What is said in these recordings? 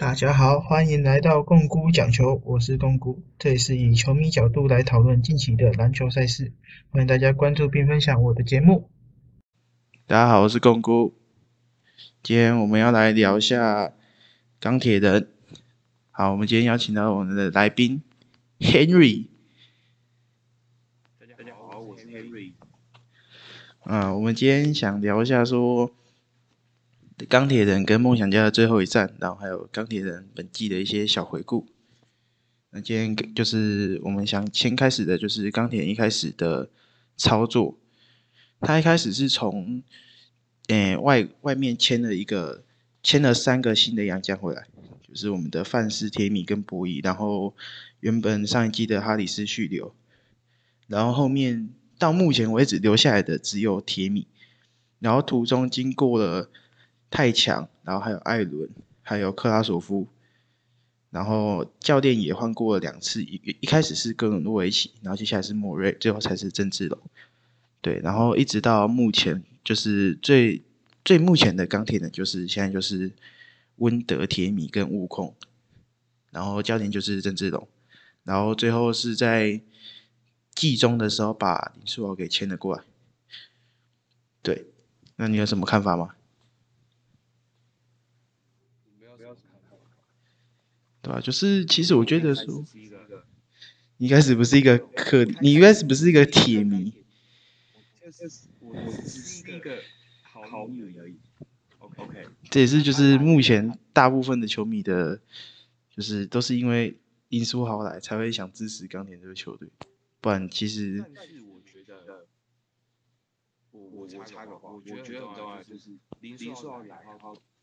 大家好，欢迎来到共姑讲球，我是共姑，这里是以球迷角度来讨论近期的篮球赛事，欢迎大家关注并分享我的节目。大家好，我是共姑，今天我们要来聊一下钢铁人。好，我们今天邀请到我们的来宾 Henry。大家好，我是 Henry。啊，我们今天想聊一下说。钢铁人跟梦想家的最后一战，然后还有钢铁人本季的一些小回顾。那今天就是我们想先开始的，就是钢铁人一开始的操作。他一开始是从，诶外外面签了一个，签了三个新的洋将回来，就是我们的范斯、铁米跟博伊。然后原本上一季的哈里斯续留，然后后面到目前为止留下来的只有铁米。然后途中经过了。太强，然后还有艾伦，还有克拉索夫，然后教练也换过了两次，一一开始是跟诺维奇，然后接下来是莫瑞，最后才是郑志龙，对，然后一直到目前就是最最目前的钢铁呢，就是现在就是温德铁米跟悟空，然后教练就是郑志龙，然后最后是在季中的时候把林书豪给签了过来，对，那你有什么看法吗？对吧？就是其实我觉得说，你一开始不是一个克，你一开始不是一个铁迷，就是我只是一个好迷而已。OK，这也是就是目前大部分的球迷的，就是都是因为林书豪来才会想支持钢铁这个球队，不然其实。但是我觉得，我我插个话，我觉得很重要就是林书豪来，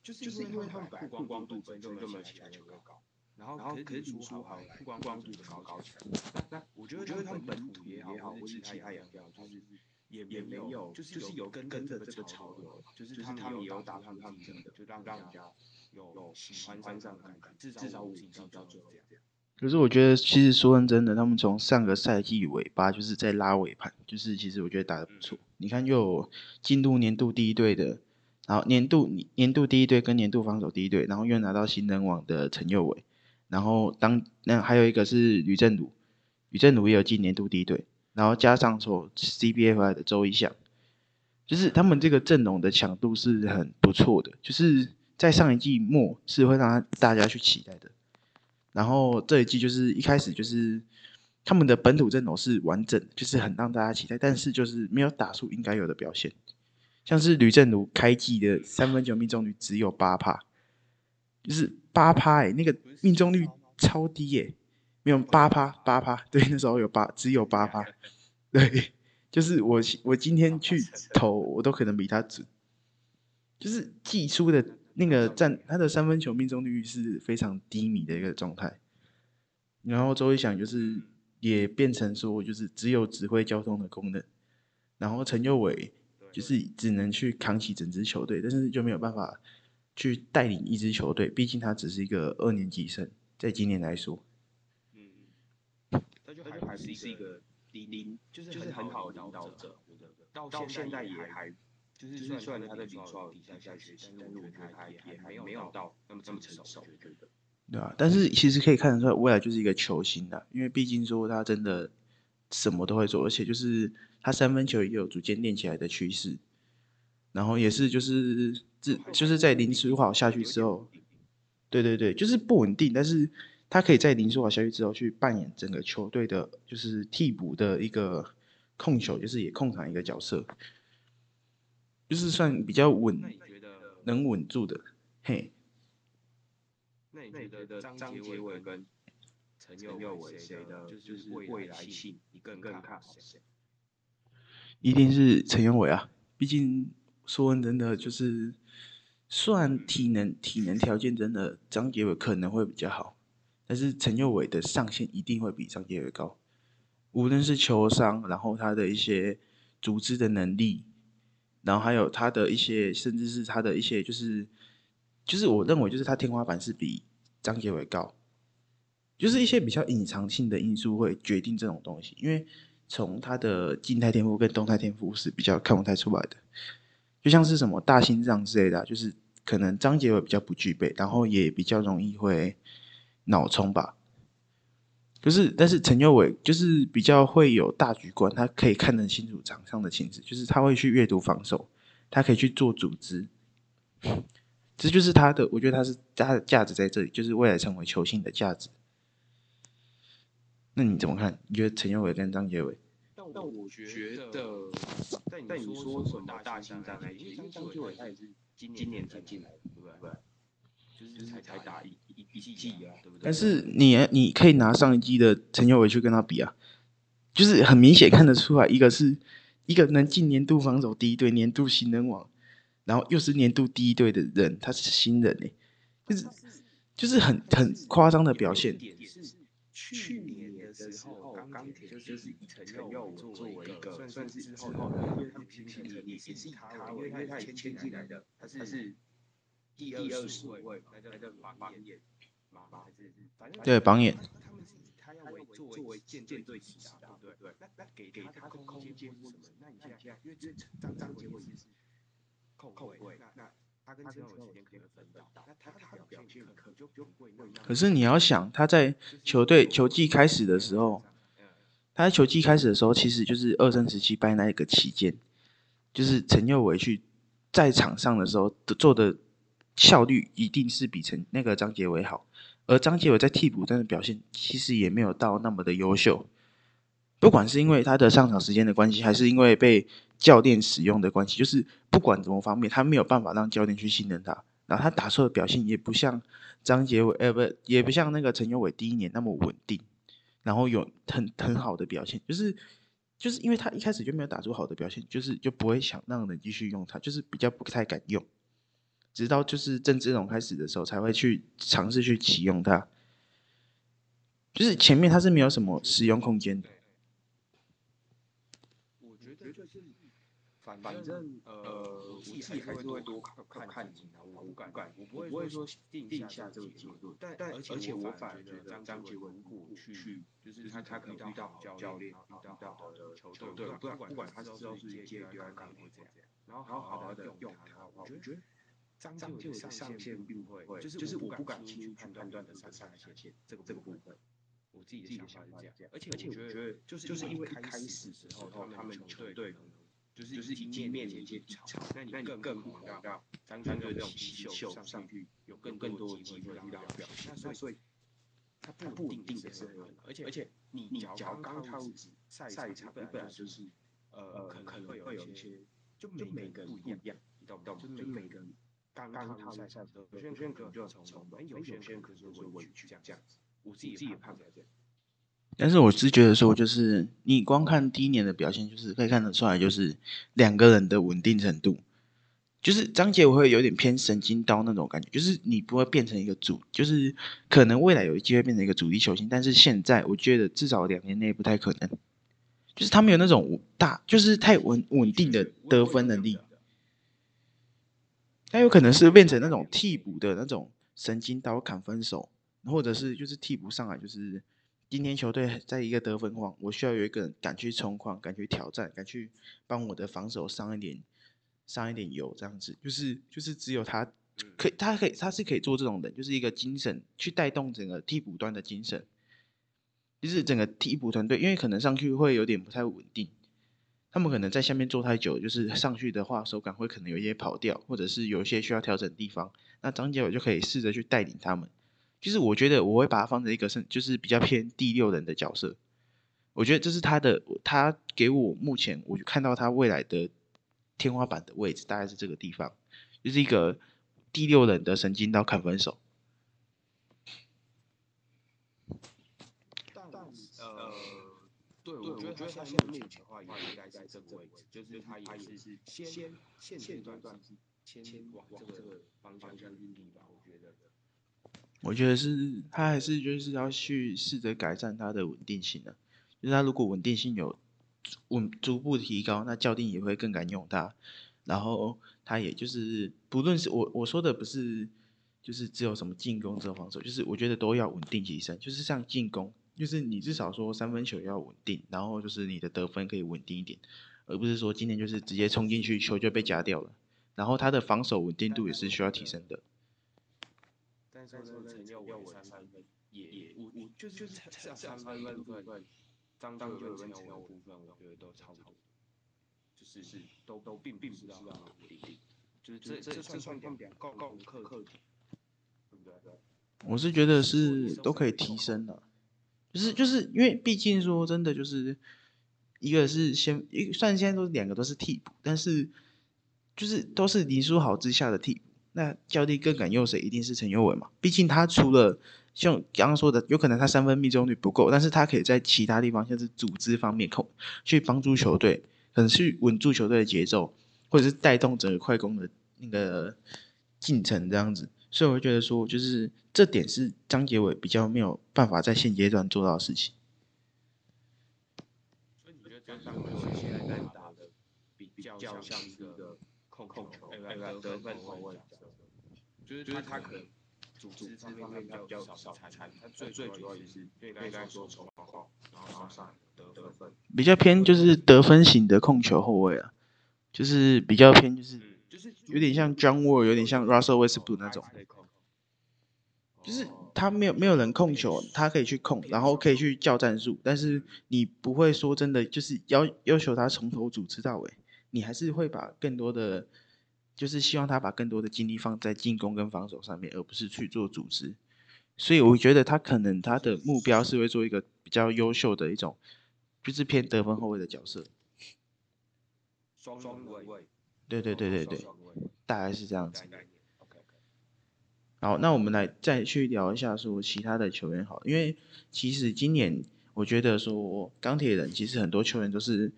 就是因为他们曝光度本身就没有其他球队高。然后，然后可是林书豪曝光光度高高起来。那那我觉得他们本土也好，或是其他也好，就是也也没有，就是有跟跟着这个潮流，就是他们也有打上他们的，就让让人家有喜欢上的感觉。至少至少五星级到最后这样。可是我觉得，其实说真的，他们从上个赛季尾巴就是在拉尾盘，就是其实我觉得打的不错。你看，又有进入年度第一队的，然后年度年度第一队跟年度防守第一队，然后又拿到新人王的陈佑伟。然后当那还有一个是吕振儒，吕振儒也有进年度第一队，然后加上从 CBA 回来的周一翔，就是他们这个阵容的强度是很不错的，就是在上一季末是会让大家去期待的。然后这一季就是一开始就是他们的本土阵容是完整，就是很让大家期待，但是就是没有打出应该有的表现，像是吕振儒开季的三分球命中率只有八帕。就是八趴哎，那个命中率超低耶，没有八趴八趴，对，那时候有八，只有八趴，对，就是我我今天去投，我都可能比他准，就是季初的那个占他的三分球命中率是非常低迷的一个状态，然后周一想就是也变成说就是只有指挥交通的功能，然后陈佑伟就是只能去扛起整支球队，但是就没有办法。去带领一支球队，毕竟他只是一个二年级生，在今年来说，嗯，他就还是一个领领，就是就是很好的领导者，到现在也还，就是虽然他在领导底下学习，但是我觉得他也还没有到那么这么成熟，对啊，但是其实可以看得出来，未来就是一个球星的，因为毕竟说他真的什么都会做，而且就是他三分球也有逐渐练起来的趋势。然后也是，就是自就是在林书豪下去之后，对对对，就是不稳定，但是他可以在林书豪下去之后去扮演整个球队的，就是替补的一个控球，就是也控场一个角色，就是算比较稳，能稳住的，嘿。那你觉得张杰伟跟陈佑伟谁的，就是未来性，你更更看好谁？一定是陈佑伟啊，毕竟。说真的，就是算体能体能条件真的张杰伟可能会比较好，但是陈佑伟的上限一定会比张杰伟高，无论是球商，然后他的一些组织的能力，然后还有他的一些，甚至是他的一些，就是就是我认为就是他天花板是比张杰伟高，就是一些比较隐藏性的因素会决定这种东西，因为从他的静态天赋跟动态天赋是比较看不太出来的。就像是什么大心脏之类的，就是可能张杰伟比较不具备，然后也比较容易会脑冲吧。可是，但是陈佑伟就是比较会有大局观，他可以看得清楚场上的情势，就是他会去阅读防守，他可以去做组织，这就是他的，我觉得他是他的价值在这里，就是未来成为球星的价值。那你怎么看？你觉得陈佑伟跟张杰伟？但我觉得，但但你说什么大心脏那些，因为张杰伟他也是今今年才进来的，对不对？就是才才打一一一季啊，对不对？但是你你可以拿上一季的陈佑伟去跟他比啊，就是很明显看得出来，一个是一个能进年度防守第一队、年度新人王，然后又是年度第一队的人，他是新人哎，就是就是很很夸张的表现。去年的时候，钢铁就是以陈佑伟作为一个算是之后，因为他们签进来也是以他为，因为他签进来的，他是。第二十位，那叫那叫榜眼，榜还是反正对榜眼。他们是他要为作为舰舰队起打，对不对？那那给给他的空间或什么？那你现在因为这张张杰伟是控控卫，那那他跟陈伟之间可以分到，那他他的表现可就就会可是你要想，他在球队球季开始的时候，他在球季开始的时候，其实就是二三时期败那一个期间，就是陈佑伟去在场上的时候做的。效率一定是比陈那个张杰伟好，而张杰伟在替补端的表现其实也没有到那么的优秀。不管是因为他的上场时间的关系，还是因为被教练使用的关系，就是不管怎么方面，他没有办法让教练去信任他。然后他打出的表现也不像张杰伟，呃，不，也不像那个陈友伟第一年那么稳定，然后有很很好的表现，就是就是因为他一开始就没有打出好的表现，就是就不会想让人继续用他，就是比较不太敢用。直到就是郑志龙开始的时候，才会去尝试去启用它。就是前面他是没有什么使用空间的。我觉得，反正呃，我自己还是会多看看看几场，我不敢，我不会说定下这个结论。但但而且我反而觉得张杰文过去，就是他他可以遇到教练，遇到好的球队，不管不管他是知道是接第二杠或这样，然后好好的用他，我觉得。张杰伟的上限并不会，就是就是我不敢轻易判断的上上限这个这个部分，我自己的想法是这样。而且而且我觉得就是就是因为一开始时候他们球队可能就是就是已经面临一场，那你更更不能让张张队这种新秀上去有更更多的机会去表现。那所以它不不一定的时候，而且而且你你只要刚开始赛赛场本来就是呃可能会有一些就每个人不一样，你懂不懂？就每个人。刚刚踏入赛有些人可能就要从从，有些人可能就会委屈这样这样子。我自己自己判断这样。但是我是觉得说，就是你光看第一年的表现，就是可以看得出来，就是两个人的稳定程度，就是张杰我会有点偏神经刀那种感觉，就是你不会变成一个主，就是可能未来有机会变成一个主力球星，但是现在我觉得至少两年内不太可能，就是他没有那种大，就是太稳稳定的得分能力。他有可能是变成那种替补的那种神经刀砍分手，或者是就是替补上来，就是今天球队在一个得分荒，我需要有一个人敢去冲框，敢去挑战，敢去帮我的防守上一点上一点油，这样子，就是就是只有他可以，他可以他是可以做这种人，就是一个精神去带动整个替补端的精神，就是整个替补团队，因为可能上去会有点不太稳定。他们可能在下面坐太久，就是上去的话手感会可能有一些跑掉，或者是有一些需要调整的地方。那张杰伟就可以试着去带领他们。就是我觉得我会把它放在一个是就是比较偏第六人的角色。我觉得这是他的，他给我目前我看到他未来的天花板的位置大概是这个地方，就是一个第六人的神经刀砍分手。呃对，我觉得他现在目前的话，应该在这个位置，就是他也是先现阶段是先往这个方向去努力吧。我觉得，我觉得是他还是就是要去试着改善他的稳定性的。就是他如果稳定性有稳逐步提高，那教练也会更敢用他。然后他也就是不论是我我说的不是就是只有什么进攻只有防守，就是我觉得都要稳定提升。就是像进攻。就是你至少说三分球要稳定，然后就是你的得分可以稳定一点，而不是说今天就是直接冲进去球就被夹掉了，然后他的防守稳定度也是需要提升的。但是呢，陈耀伟三分也也我我就是就是三三分部分，张张就跟陈耀伟部分，我觉得都差不多，就是是都都并并不是让他稳定，就是这这算算算点高高课课题，对不对？我是觉得是都可以提升的，就是就是因为毕竟说真的就是一个是先一虽然现在都是两个都是替补，但是就是都是林书豪之下的替补。那教练更敢用谁？一定是陈佑伟嘛？毕竟他除了像刚刚说的，有可能他三分命中率不够，但是他可以在其他地方，像是组织方面控，去帮助球队，可能去稳住球队的节奏，或者是带动整个快攻的那个进程这样子。所以我会觉得说，就是这点是张杰伟比较没有办法在现阶段做到的事情。所以你觉得张杰伟现在在打的比较像一个控控球，得分后卫。就是他，他可能组织方面比较比较少参参，他最最主要也是对刚才说投框，然后上得得分，比较偏就是得分型的控球后卫啊，就是比较偏就是就是有点像 John Wall，有点像 Russell Westbrook 那种，就是他没有没有人控球，他可以去控，然后可以去叫战术，但是你不会说真的就是要要求他从头组织到尾，你还是会把更多的。就是希望他把更多的精力放在进攻跟防守上面，而不是去做组织。所以我觉得他可能他的目标是会做一个比较优秀的一种，就是偏得分后卫的角色。双双卫。对对对对对，大概是这样子。好，那我们来再去聊一下说其他的球员好，因为其实今年我觉得说钢铁人其实很多球员都是。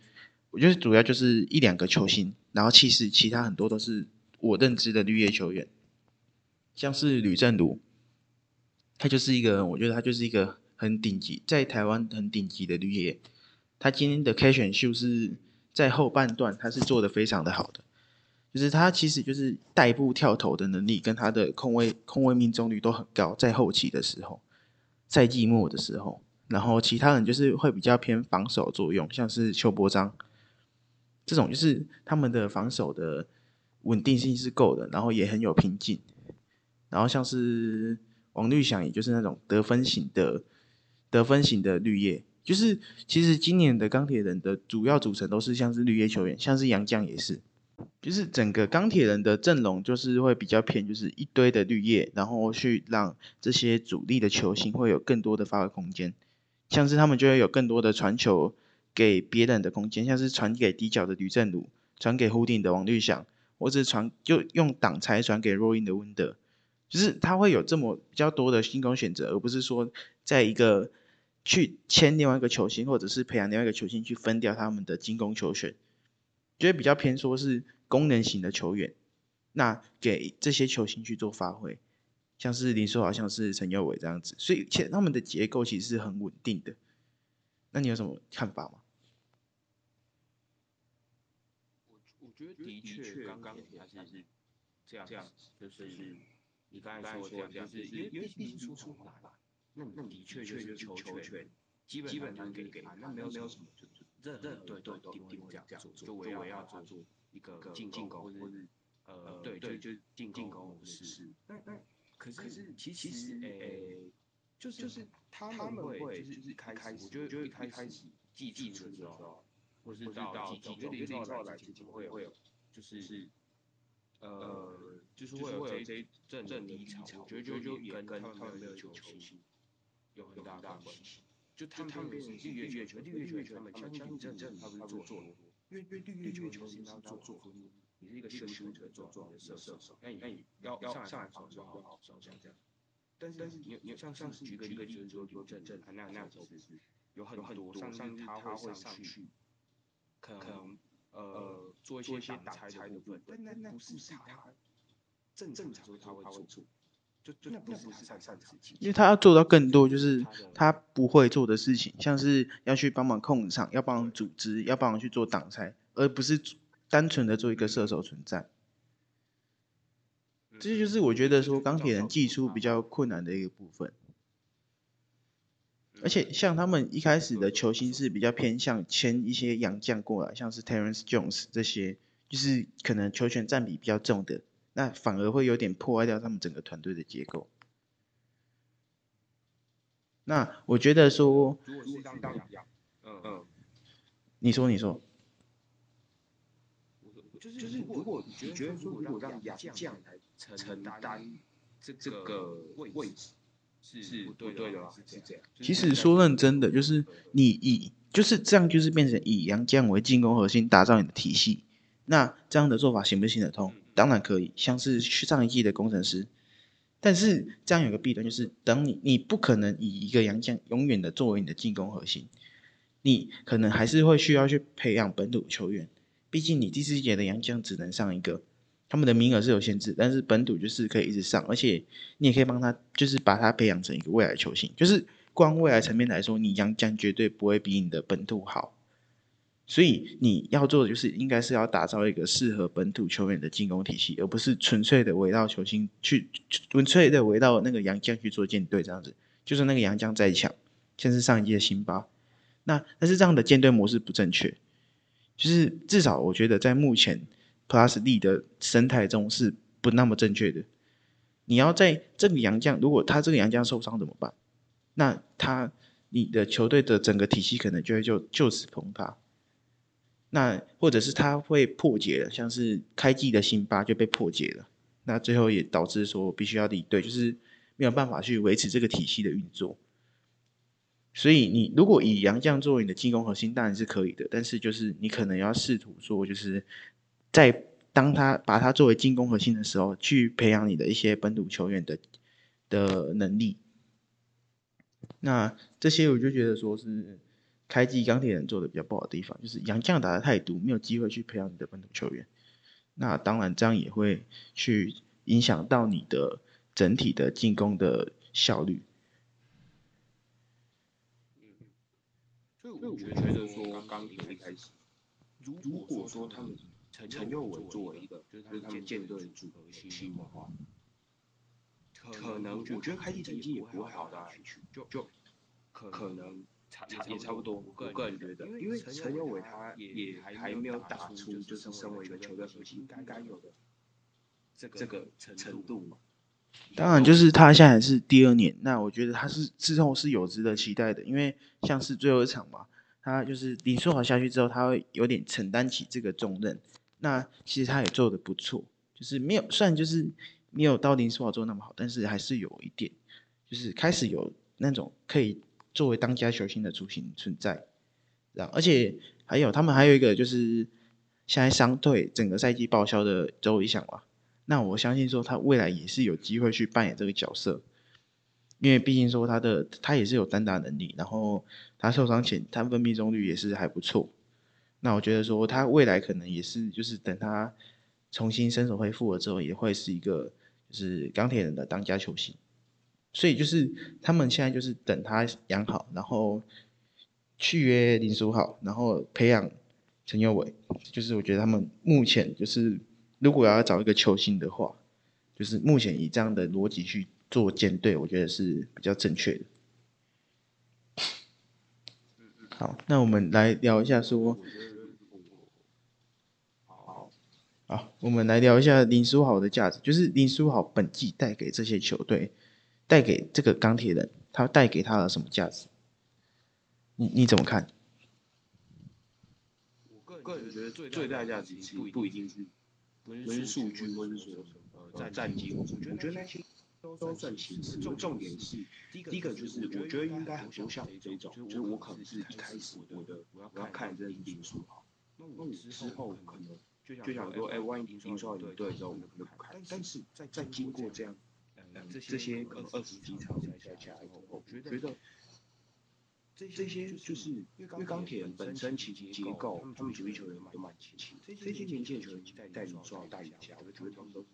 我觉得主要就是一两个球星，然后其实其他很多都是我认知的绿叶球员，像是吕正儒，他就是一个，我觉得他就是一个很顶级，在台湾很顶级的绿叶。他今天的开选秀是在后半段，他是做的非常的好的，就是他其实就是代步跳投的能力跟他的空位空位命中率都很高，在后期的时候，赛季末的时候，然后其他人就是会比较偏防守作用，像是邱伯章。这种就是他们的防守的稳定性是够的，然后也很有拼劲。然后像是王绿翔，也就是那种得分型的得分型的绿叶。就是其实今年的钢铁人的主要组成都是像是绿叶球员，像是杨绛也是。就是整个钢铁人的阵容就是会比较偏，就是一堆的绿叶，然后去让这些主力的球星会有更多的发挥空间，像是他们就会有更多的传球。给别人的空间，像是传给底角的吕正儒，传给弧顶的王绿翔，或者传就用挡拆传给若英的温德，就是他会有这么比较多的进攻选择，而不是说在一个去签另外一个球星，或者是培养另外一个球星去分掉他们的进攻球权，觉得比较偏说是功能型的球员，那给这些球星去做发挥，像是林书豪，像是陈佑伟这样子，所以且他们的结构其实是很稳定的。那你有什么看法吗？我我觉得的确，刚刚还是这样，就是你刚才说这样，就是因为毕竟输出很难，那那的确就是球权基本基本上给给他，那没有没有什么就就任任对对定定这样做，就我要要做做一个进进攻或者呃对对就进进攻模式，那那可是其实诶。就是就是他们会就是一开始，我觉得一开始季季初的时候，或是到季季零零号来季季会有，就是呃，就是会有这这阵阵低潮，我觉得就就也跟他们没有球星有很大关系。就他们他们绿叶绿叶球绿叶球员他们相信正正他们做做，因为因为绿叶球球星他要做做，你是一个射手做做的射手，那你那你要要上来防守好好守这样。但是但是你你像像是举个例子，就是说说正正那那种就是有很很多上上他会上去，可能呃做一些挡拆的部分，但那那不是他正正常他会做，就就那不是他擅长的事情，因为他要做到更多就是他不会做的事情，像是要去帮忙控场，要帮忙组织，要帮忙去做挡拆，而不是单纯的做一个射手存在。这就是我觉得说钢铁人技出比较困难的一个部分，而且像他们一开始的球星是比较偏向签一些洋将过来，像是 Terence Jones 这些，就是可能球权占比比较重的，那反而会有点破坏掉他们整个团队的结构。那我觉得说，如果是当当嗯。嗯，你说你说，就是就是如果你觉得说如果让洋将来承担这这个位置是不对的吗？是这样？其实说认真的，就是你以就是这样，就是变成以杨绛为进攻核心，打造你的体系。那这样的做法行不行得通？当然可以，像是上一季的工程师。但是这样有个弊端，就是等你你不可能以一个杨将永远的作为你的进攻核心，你可能还是会需要去培养本土球员。毕竟你第四节的杨将只能上一个，他们的名额是有限制，但是本土就是可以一直上，而且你也可以帮他，就是把他培养成一个未来球星。就是光未来层面来说，你洋将绝对不会比你的本土好。所以你要做的就是，应该是要打造一个适合本土球员的进攻体系，而不是纯粹的围绕球星去，纯粹的围绕那个杨将去做舰队这样子。就是那个杨将再强，像是上一季的辛巴，那但是这样的舰队模式不正确。就是至少我觉得在目前 Plus D 的生态中是不那么正确的。你要在这个洋将，如果他这个洋将受伤怎么办？那他你的球队的整个体系可能就会就就此崩塌。那或者是他会破解了，像是开季的辛巴就被破解了，那最后也导致说必须要离队，就是没有办法去维持这个体系的运作。所以你如果以杨将作为你的进攻核心，当然是可以的，但是就是你可能要试图说，就是在当他把他作为进攻核心的时候，去培养你的一些本土球员的的能力。那这些我就觉得说是。开季钢铁人做的比较不好的地方，就是杨将打的太多，没有机会去培养你的本土球员。那当然，这样也会去影响到你的整体的进攻的效率。嗯，所以我觉得说钢铁一开始，如如果说他们陈陈佑伟作为一个就是他们舰队的主核心的话，可能我觉得开季成绩也不会好到哪里去，就就可能。差也差不多，我个人觉得，因为陈佑伟他也还没有打出就是身为一个球队核心该该有的这个这个程度嘛。当然，就是他现在是第二年，那我觉得他是之后是有值得期待的，因为像是最后一场嘛，他就是林书豪下去之后，他会有点承担起这个重任。那其实他也做的不错，就是没有，虽然就是没有到林书豪做那么好，但是还是有一点，就是开始有那种可以。作为当家球星的雏形存在，这样，而且还有他们还有一个就是现在伤退整个赛季报销的周一翔嘛，那我相信说他未来也是有机会去扮演这个角色，因为毕竟说他的他也是有单打能力，然后他受伤前他分命中率也是还不错，那我觉得说他未来可能也是就是等他重新身手恢复了之后，也会是一个就是钢铁人的当家球星。所以就是他们现在就是等他养好，然后续约林书豪，然后培养陈佑伟。就是我觉得他们目前就是如果要找一个球星的话，就是目前以这样的逻辑去做舰队，我觉得是比较正确的。好，那我们来聊一下说，好，我们来聊一下林书豪的价值，就是林书豪本季带给这些球队。带给这个钢铁人，他带给他了什么价值？你你怎么看？我个人觉得最最大价值不不一定是分数据，或者说呃战绩，我觉得那些都都算其次。重重点是第一个就是，我觉得应该很多像这种，就是我可能是一开始我的我要看这林书豪，那我之后可能就想说，哎，万一林书豪离队之后，我可能不看。但是在在经过这样。这些可能二十几场比赛下来之后，我觉得这些就是因为钢铁人本身其结构，他们主力球员都蛮年轻，这些年轻的球员带领说要带领下，我觉得他们都是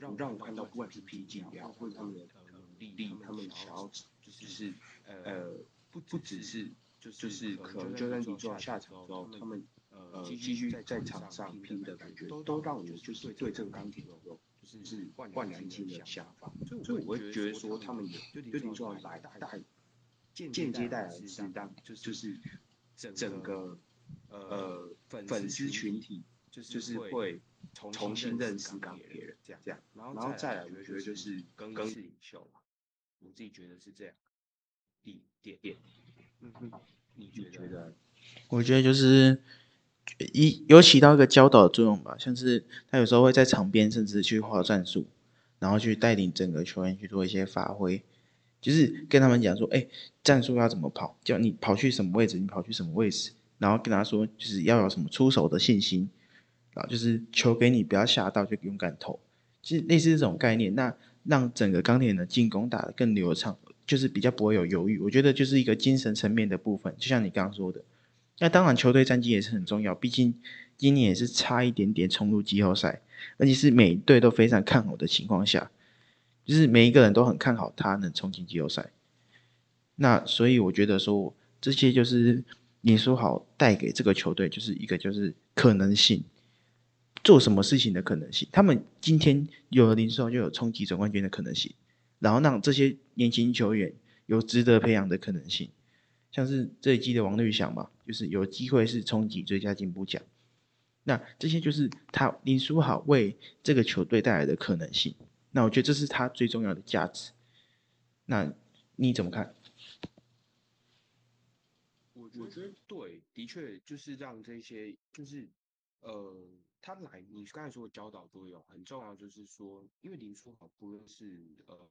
让让我看到，不管是 PG 也好，或者他们的努力，他们想要就是呃不不只是就就是可能就算你做到下场之后，他们呃继续在场上拼的感觉，都让我就是对这个钢铁有就。是焕然一新的想法，所以我会觉得说，他们也就等于说来带间接带来是当就是整个呃粉丝群体就是会重新认识钢铁人这样这样，然后再来我觉得就是更衣室领袖嘛，我自己觉得是这样，一点点，嗯嗯，你觉得？我觉得就是一有起到一个教导的作用吧，像是他有时候会在场边甚至去画战术，然后去带领整个球员去做一些发挥，就是跟他们讲说，哎，战术要怎么跑，叫你跑去什么位置，你跑去什么位置，然后跟他说，就是要有什么出手的信心，啊，就是球给你不要吓到就勇敢投，其实类似这种概念，那让整个钢铁人的进攻打得更流畅，就是比较不会有犹豫，我觉得就是一个精神层面的部分，就像你刚刚说的。那当然，球队战绩也是很重要。毕竟今年也是差一点点冲入季后赛，而且是每队都非常看好的情况下，就是每一个人都很看好他能冲进季后赛。那所以我觉得说，这些就是林书豪带给这个球队就是一个就是可能性，做什么事情的可能性。他们今天有了林书豪，就有冲击总冠军的可能性，然后让这些年轻球员有值得培养的可能性。像是这一季的王绿翔嘛，就是有机会是冲击最佳进步奖。那这些就是他林书豪为这个球队带来的可能性。那我觉得这是他最重要的价值。那你怎么看？我我觉得对，的确就是让这些就是呃，他来你刚才说的教导作用很重要，就是说，因为林书豪不论是呃，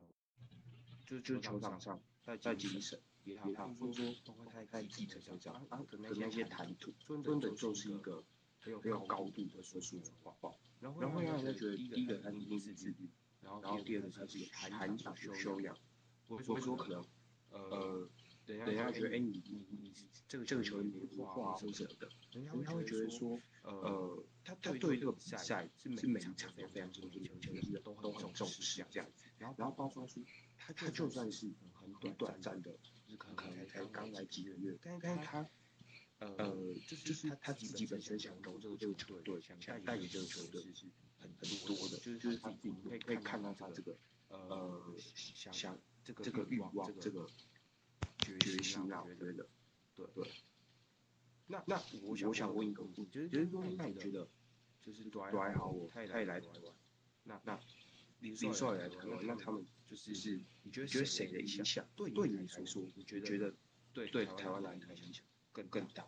就就球场上在在精神。也好，说说，包括他在记者上讲啊的那些谈吐，真的就是一个很有很有高度的说书话。然后让人家觉得，第一个他一定是自律，然后第二个他是有谈谈吐修养。所以说可能呃，等一下觉得哎你你你这个这个球员没话什么的，人家会觉得说呃，他他对这个比赛是每一场都非常重视，球员都都很重视这样子。然后然后包括说他他就算是很短短暂的。可能才刚来几个月，但是他，呃，就是他他自己本身想投这个这个球队，想带领这个球队是很很多的，就是他自己可以可以看到他这个呃想这个这个欲望这个决心啊，我觉得，对对。那那我我想问一个问题，就是说那你觉得，就是都还好，我他也来台湾，那那林书豪来台湾，那他们。就是是，你觉得谁的影响对对你来说，你觉得对对台湾来的影响更更大？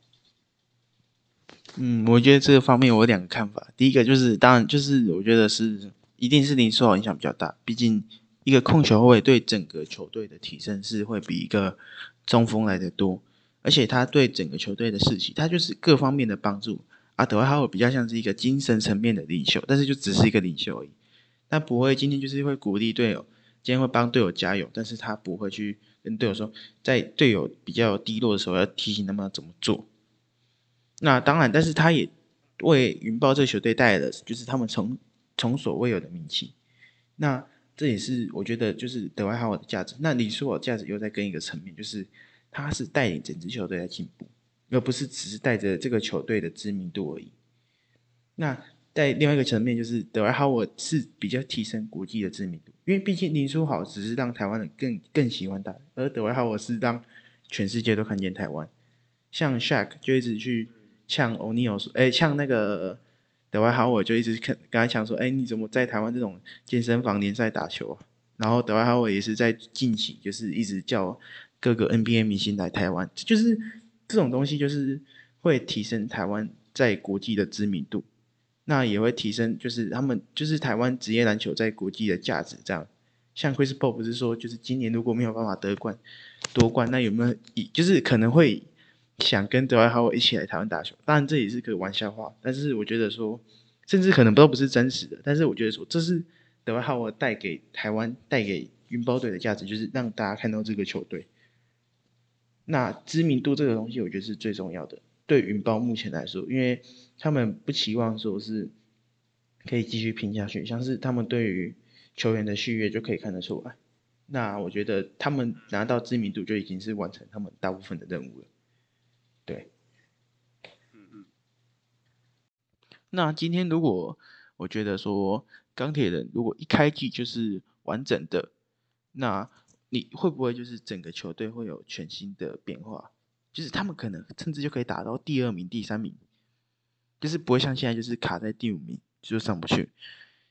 嗯，我觉得这个方面我有两个看法。第一个就是，当然就是我觉得是一定是林书豪影响比较大，毕竟一个控球后卫对整个球队的提升是会比一个中锋来的多，而且他对整个球队的士气，他就是各方面的帮助。啊德怀哈尔比较像是一个精神层面的领袖，但是就只是一个领袖而已，他不会今天就是会鼓励队友。今天会帮队友加油，但是他不会去跟队友说，在队友比较低落的时候要提醒他们要怎么做。那当然，但是他也为云豹这个球队带来的就是他们从从所未有的名气。那这也是我觉得就是德怀哈尔的价值。那你说我价值又在跟一个层面，就是他是带领整支球队在进步，而不是只是带着这个球队的知名度而已。那。在另外一个层面，就是德怀哈沃是比较提升国际的知名度，因为毕竟林书豪只是让台湾人更更喜欢他，而德怀哈沃是让全世界都看见台湾。像 Shaq 就一直去呛 O'Neal 说，哎，呛那个德怀哈沃就一直跟跟他讲说，哎，你怎么在台湾这种健身房联赛打球啊？然后德怀哈沃也是在近期就是一直叫各个 NBA 明星来台湾，就是这种东西就是会提升台湾在国际的知名度。那也会提升，就是他们就是台湾职业篮球在国际的价值。这样，像 Chris Paul 不是说，就是今年如果没有办法得冠夺冠，那有没有以就是可能会想跟德怀豪一起来台湾打球？当然这也是个玩笑话，但是我觉得说，甚至可能都不是真实的。但是我觉得说，这是德怀豪带给台湾、带给云豹队的价值，就是让大家看到这个球队。那知名度这个东西，我觉得是最重要的。对云豹目前来说，因为他们不期望说是可以继续拼下去，像是他们对于球员的续约就可以看得出来。那我觉得他们拿到知名度就已经是完成他们大部分的任务了。对，嗯嗯。那今天如果我觉得说钢铁人如果一开季就是完整的，那你会不会就是整个球队会有全新的变化？就是他们可能甚至就可以打到第二名、第三名。就是不会像现在就是卡在第五名就上不去。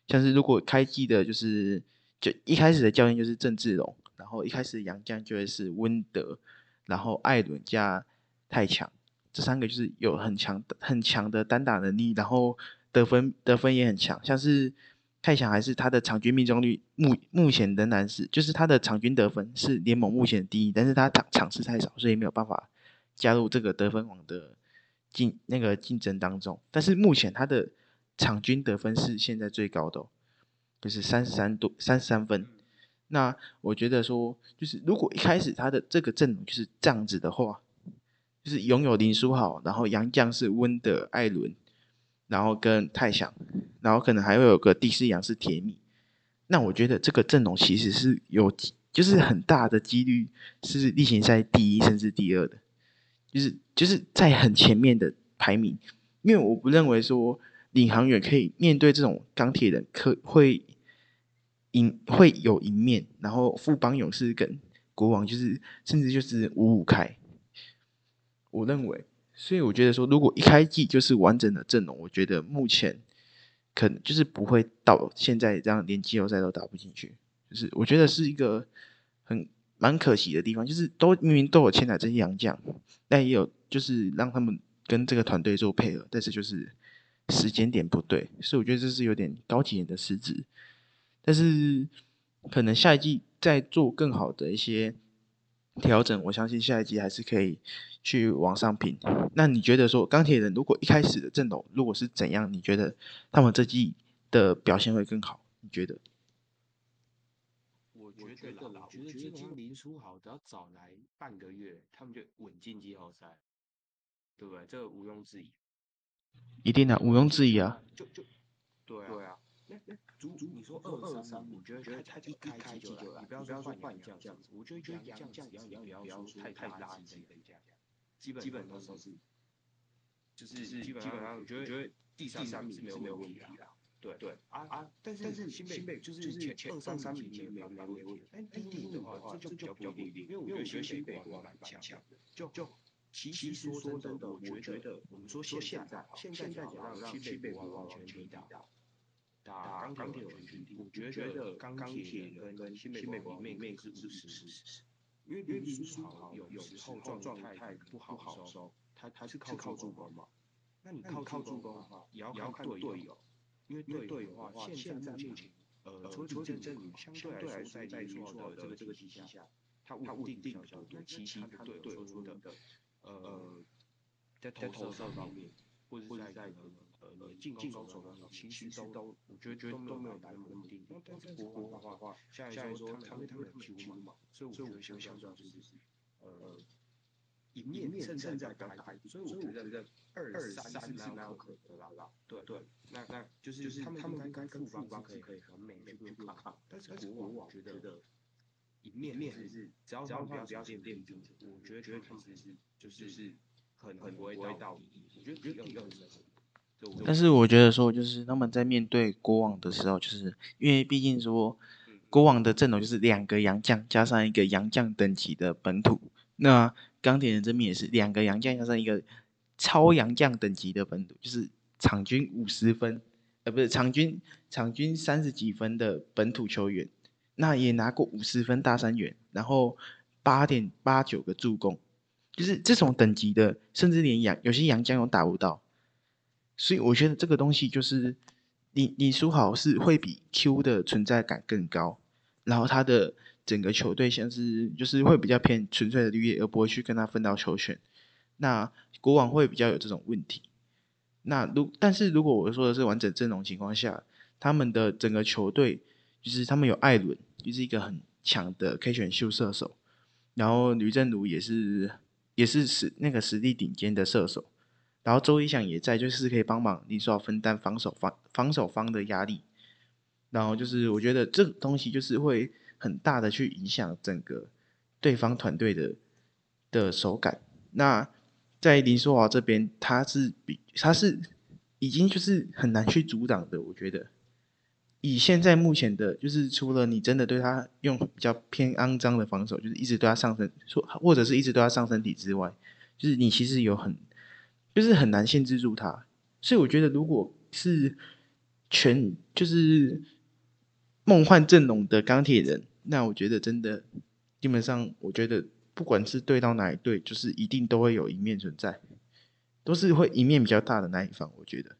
像是如果开季的就是就一开始的教练就是郑志龙，然后一开始杨将就会是温德，然后艾伦加太强，这三个就是有很强很强的单打能力，然后得分得分也很强，像是。太强还是他的场均命中率目目前仍然是，就是他的场均得分是联盟目前第一，但是他场场次太少，所以没有办法加入这个得分王的竞那个竞争当中。但是目前他的场均得分是现在最高的，就是三十三多三十三分。那我觉得说，就是如果一开始他的这个阵容就是这样子的话，就是拥有林书豪，然后杨将是温德艾伦。然后跟泰祥，然后可能还会有个第四羊是铁米，那我觉得这个阵容其实是有，就是很大的几率是例行赛第一甚至第二的，就是就是在很前面的排名，因为我不认为说领航员可以面对这种钢铁人可会赢会有赢面，然后富邦勇士跟国王就是甚至就是五五开，我认为。所以我觉得说，如果一开季就是完整的阵容，我觉得目前可能就是不会到现在这样连季后赛都打不进去。就是我觉得是一个很蛮可惜的地方，就是都明明都有签来这些洋将，但也有就是让他们跟这个团队做配合，但是就是时间点不对，所以我觉得这是有点高级人的失职。但是可能下一季再做更好的一些调整，我相信下一季还是可以。去往上拼，那你觉得说钢铁人如果一开始的阵容如果是怎样？你觉得他们这季的表现会更好？你觉得？我觉得啦，我觉得今天林书豪只要早来半个月，他们就稳进季后赛，对不对？这个毋庸置疑。一定的，毋庸置疑啊。就就对啊。对啊。那那足足你说二三，我觉得他他一开季就来，你不要说换将这样子，我觉得觉得杨将只要你不要说太太垃圾的这样。基本基本都是，就是基本上，我觉得觉得第三三名是没有问题的，对对啊啊，但是但是新北就是前前二三名没有没有问题，但第一的话这就比较不一定，因为我觉得新北国王蛮强的，就就其实说真的，我觉得我们说现在现在讲让新北国王完全打打钢铁人兄弟，我觉得钢铁人跟新北国王面面是是是是。因为林书豪有有时候状态不好的时候，他他是靠靠助攻嘛。那你靠靠助攻的话，也要看队友。因为队友的话，现在目前呃，除了郑正宇相对来说在林书豪的这个这个体系下，他稳定比较多。那其他的队友说的呃，在投射方面，或者是在呃进进攻手方面，其实都我觉得觉得都没有那么稳定。但是国国的话，像像说他们他们球嘛。所以我觉得相相对就是，呃，赢面胜胜在刚开，所以我觉得二三是那样可得啦。对对，那那就是就是他们他们应该跟富邦可以可以很美去对抗，但是国王觉得一面面是只要只要不要变变兵，我觉得觉得其实是就是是很很不会到底，我觉得第二是。但是我觉得说就是他们在面对国王的时候，就是因为毕竟说。国王的阵容就是两个洋将加上一个洋将等级的本土，那钢铁人这边也是两个洋将加上一个超洋将等级的本土，就是场均五十分，呃，不是场均场均三十几分的本土球员，那也拿过五十分大三元，然后八点八九个助攻，就是这种等级的，甚至连洋有些洋将都打不到，所以我觉得这个东西就是。李李书豪是会比 Q 的存在感更高，然后他的整个球队像是就是会比较偏纯粹的绿叶，而不会去跟他分到球权。那国王会比较有这种问题。那如但是如果我说的是完整阵容情况下，他们的整个球队就是他们有艾伦，就是一个很强的 K 选秀射手，然后吕正儒也是也是实那个实力顶尖的射手。然后周一翔也在，就是可以帮忙你说要分担防守方防守方的压力。然后就是我觉得这个东西就是会很大的去影响整个对方团队的的手感。那在林书豪这边，他是比他是已经就是很难去阻挡的。我觉得以现在目前的，就是除了你真的对他用比较偏肮脏的防守，就是一直对他上身说，或者是一直对他上身体之外，就是你其实有很。就是很难限制住他，所以我觉得如果是全就是梦幻阵容的钢铁人，那我觉得真的基本上，我觉得不管是对到哪一队，就是一定都会有一面存在，都是会一面比较大的那一方。我觉得，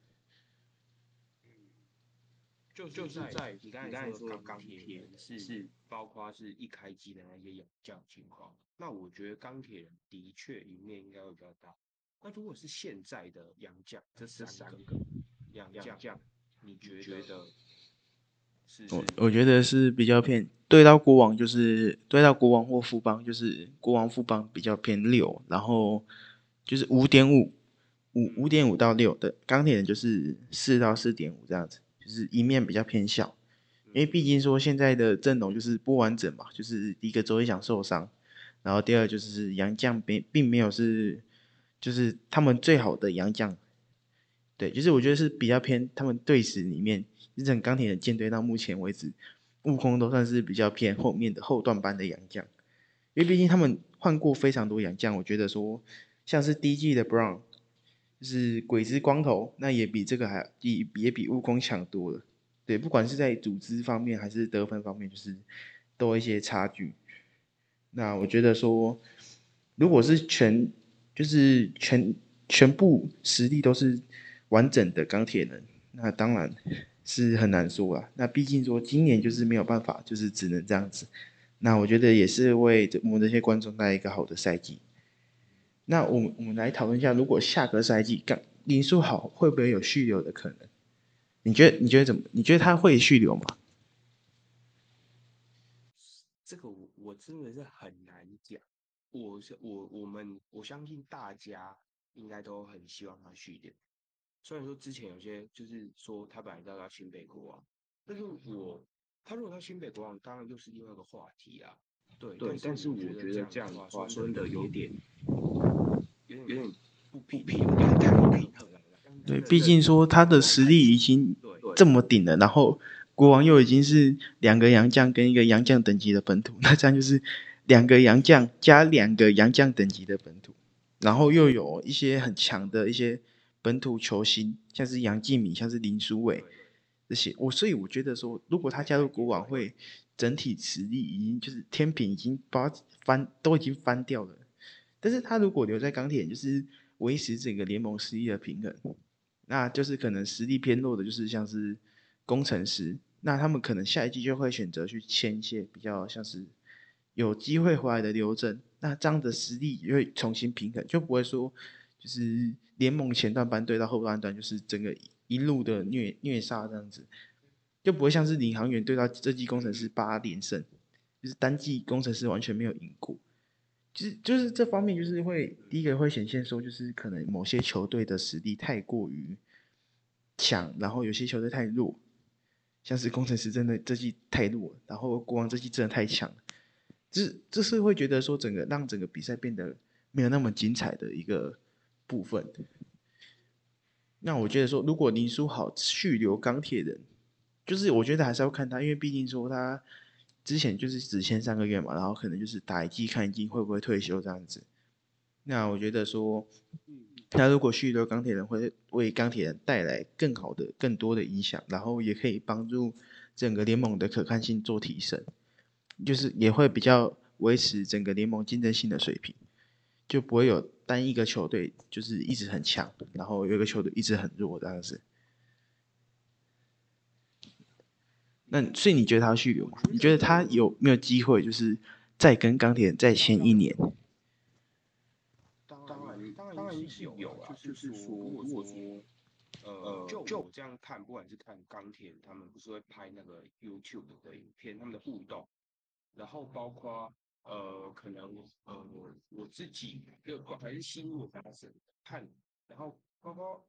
就就是在你刚才说的钢铁人是是包括是一开机的那些洋将情况，那我觉得钢铁人的确一面应该会比较大。那如果是现在的杨将，这是三个杨将，你觉得是？我我觉得是比较偏对到国王，就是对到国王或富邦，就是国王富邦比较偏六，然后就是五点五五五点五到六的钢铁人就是四到四点五这样子，就是一面比较偏小，因为毕竟说现在的阵容就是不完整嘛，就是第一个周一翔受伤，然后第二就是杨将并并没有是就是他们最好的杨将，对，就是我觉得是比较偏他们队史里面。日本钢铁的舰队到目前为止，悟空都算是比较偏后面的后段班的洋将，因为毕竟他们换过非常多洋将，我觉得说像是第一季的 Brown，就是鬼子光头，那也比这个还也也比悟空强多了。对，不管是在组织方面还是得分方面，就是都有一些差距。那我觉得说，如果是全就是全全部实力都是完整的钢铁人，那当然。是很难说啊，那毕竟说今年就是没有办法，就是只能这样子。那我觉得也是为我们这些观众带来一个好的赛季。那我们我们来讨论一下，如果下个赛季刚林书豪会不会有续留的可能？你觉得你觉得怎么？你觉得他会续留吗？这个我我真的是很难讲。我我我们我相信大家应该都很希望他续点。虽然说之前有些就是说他本来要到新北国王，但是我他如果他新北国王，当然又是另外一个话题啊。对对，但是我觉得这样的话说的有点有点有点不平平，有点太不平衡了。对，毕竟说他的实力已经这么顶了，然后国王又已经是两个洋将跟一个洋将等级的本土，那这样就是两个洋将加两个洋将等级的本土，然后又有一些很强的一些。本土球星像是杨敬敏，像是林书伟这些，我所以我觉得说，如果他加入国王，会整体实力已经就是天平已经把翻都已经翻掉了。但是他如果留在钢铁，就是维持整个联盟实力的平衡，那就是可能实力偏弱的，就是像是工程师，那他们可能下一季就会选择去签一些比较像是有机会回来的刘正，那这样的实力也会重新平衡，就不会说。就是联盟前段班队到后半段，就是整个一路的虐虐杀这样子，就不会像是领航员对到这季工程师八连胜，就是单季工程师完全没有赢过，就是就是这方面就是会第一个会显现说，就是可能某些球队的实力太过于强，然后有些球队太弱，像是工程师真的这季太弱，然后国王这季真的太强，了这这是会觉得说整个让整个比赛变得没有那么精彩的一个。部分，那我觉得说，如果林书豪续留钢铁人，就是我觉得还是要看他，因为毕竟说他之前就是只签三个月嘛，然后可能就是打一季看一季会不会退休这样子。那我觉得说，他如果续留钢铁人，会为钢铁人带来更好的、更多的影响，然后也可以帮助整个联盟的可看性做提升，就是也会比较维持整个联盟竞争性的水平。就不会有单一个球队就是一直很强，然后有一个球队一直很弱这样子。那所以你觉得他续留吗？你觉得他有没有机会就是再跟钢铁再签一年？当然，当然是有啊。就是说，如果说，呃，就就我这样看，不管是看钢铁，他们不是会拍那个 YouTube 的影片，他们的互动，然后包括。呃，可能呃，我我自己就还是心入发生看，然后包括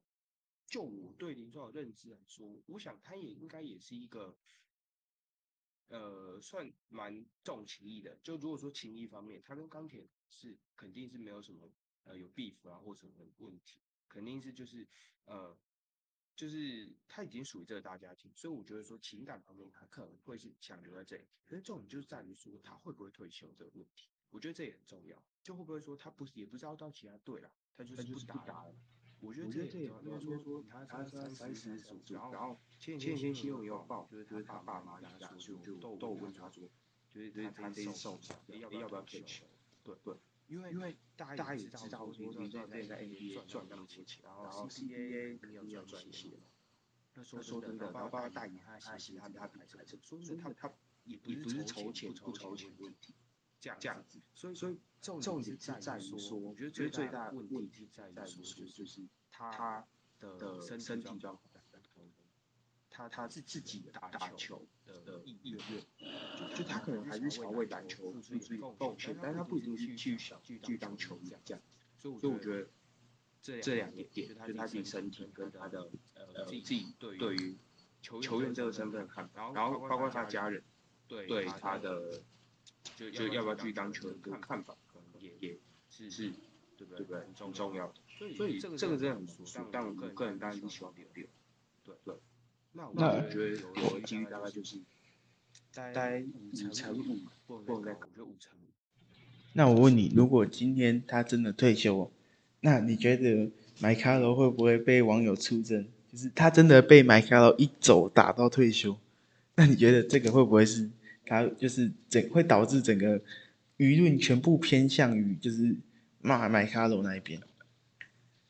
就我对林书豪的认知来说，我想他也应该也是一个呃，算蛮重情义的。就如果说情义方面，他跟钢铁是肯定是没有什么呃有 beef 啊或什么问题，肯定是就是呃。就是他已经属于这个大家庭，所以我觉得说情感方面他可能会是想留在这里。可是重点就是在于说他会不会退休这个问题，我觉得这也很重要。就会不会说他不是也不知道到其他队了，他就是不打了。我觉得这也应该说说他他他三十组，然后前前天新闻也有报，就是他爸妈就都都问他说，就是他他这受伤，要要不要退休？对对，因为因为大家也知道说，你知道在在 NBA 赚那么多钱，然后 CBA 你要赚一些。那说说真的，包括大姨他他其他他比赛，说真的他他也也不是筹钱不筹钱问题，这样这样子，所以所以重重点是在于说，我觉得最最大的问题在于说，就是他的身体状况，他他是自己打打球的意愿，就他可能还是想要为篮球付出贡献，但是他不一定是去想去当球员这样，所以我觉得。这两个点，就他自己身体跟他的呃自己对于球员这个身份的看法，然后包括他家人对他的就就要不要去当球员的看法，也也是是，对不对？很重要的。所以这个这个真的很熟，但我个人当然是希望留留。对对。那我觉得有几率大概就是待五成五，或者再搞就五成五。那我问你，如果今天他真的退休？那你觉得麦卡罗会不会被网友出征？就是他真的被麦卡罗一走打到退休，那你觉得这个会不会是他就是整会导致整个舆论全部偏向于就是骂麦卡罗那一边？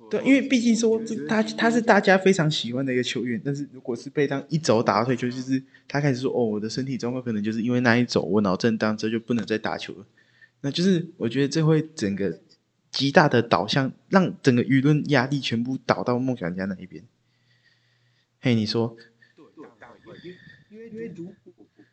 对，因为毕竟说他他是大家非常喜欢的一个球员，但是如果是被当一走打到退球，就是他开始说哦，我的身体状况可能就是因为那一走我脑震荡，这就不能再打球了。那就是我觉得这会整个。极大的导向，让整个舆论压力全部倒到梦想家那一边。嘿，你说？因为因为因为如果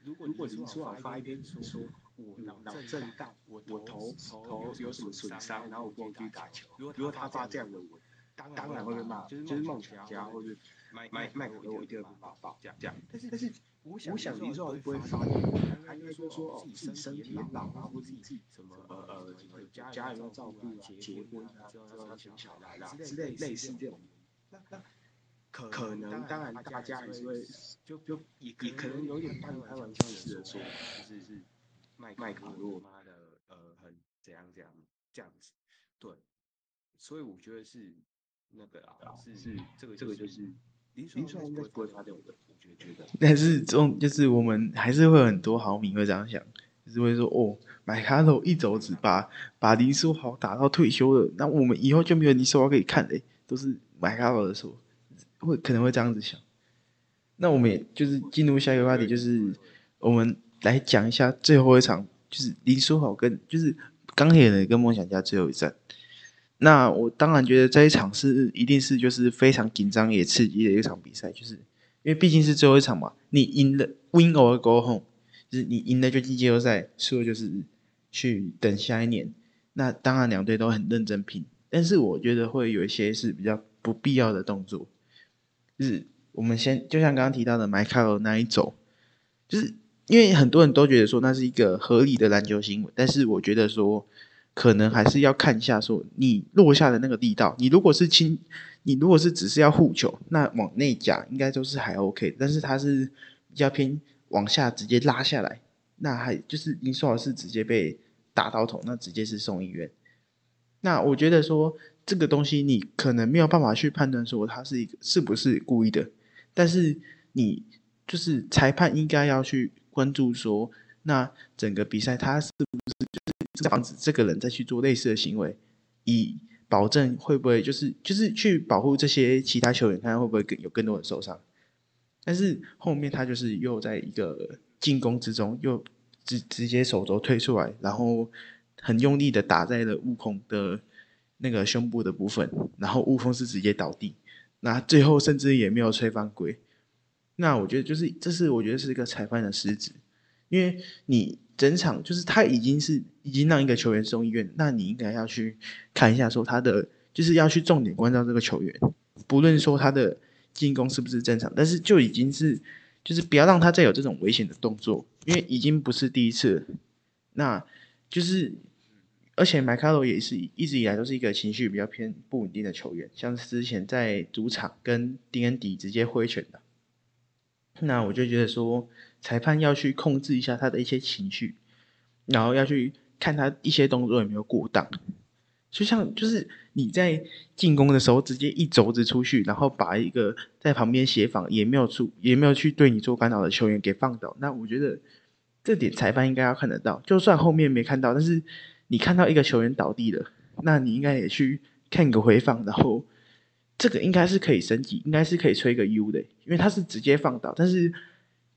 如果如果林书豪发一篇说，我脑脑震荡，我我头头有什么损伤，然后我不能去打球，如果他发这样的文，当然会被骂，就是梦想家或者麦麦麦克我一定会被骂爆这样这样。但是但是。我想林书豪不会发言，他应该说说哦，自己身体老啊，或者自己什么呃呃，家人要照顾啊，结婚啊，要生小孩啦之类类似这种。那那可可能当然大家还是会就就也也可能有点半开玩笑似的说，就是是麦麦克洛妈的呃很怎样怎样这样子，对，所以我觉得是那个啊，是是这个这个就是。林书豪应该不会发现我的，我觉得。但是这种就是我们还是会有很多豪迷会这样想，就是会说哦，买卡罗一走只把把林书豪打到退休了，那我们以后就没有林书豪可以看嘞，都是买卡罗的错，会可能会这样子想。那我们也就是进入下一个话题，就是我们来讲一下最后一场，就是林书豪跟就是钢铁人跟梦想家最后一战。那我当然觉得这一场是一定是就是非常紧张也刺激的一场比赛，就是因为毕竟是最后一场嘛，你赢了 win or go home，就是你赢了就进季后赛，输了就是去等下一年。那当然两队都很认真拼，但是我觉得会有一些是比较不必要的动作，就是我们先就像刚刚提到的麦卡罗那一走，就是因为很多人都觉得说那是一个合理的篮球行为，但是我觉得说。可能还是要看一下，说你落下的那个力道。你如果是轻，你如果是只是要护球，那往内夹应该都是还 OK。但是他是比较偏往下直接拉下来，那还就是林书豪是直接被打到头，那直接是送医院。那我觉得说这个东西你可能没有办法去判断说他是一个是不是故意的，但是你就是裁判应该要去关注说，那整个比赛他是不是。防止这个人再去做类似的行为，以保证会不会就是就是去保护这些其他球员，看会不会更有更多人受伤。但是后面他就是又在一个进攻之中，又直直接手肘推出来，然后很用力的打在了悟空的那个胸部的部分，然后悟空是直接倒地，那最后甚至也没有吹犯规。那我觉得就是这是我觉得是一个裁判的失职，因为你。整场就是他已经是已经让一个球员送医院，那你应该要去看一下，说他的就是要去重点关照这个球员，不论说他的进攻是不是正常，但是就已经是就是不要让他再有这种危险的动作，因为已经不是第一次。那就是而且麦卡罗也是一直以来都是一个情绪比较偏不稳定的球员，像之前在主场跟丁恩迪直接挥拳的，那我就觉得说。裁判要去控制一下他的一些情绪，然后要去看他一些动作有没有过当。就像就是你在进攻的时候，直接一肘子出去，然后把一个在旁边协防也没有出也没有去对你做干扰的球员给放倒。那我觉得这点裁判应该要看得到，就算后面没看到，但是你看到一个球员倒地了，那你应该也去看个回放，然后这个应该是可以升级，应该是可以吹个 U 的，因为他是直接放倒，但是。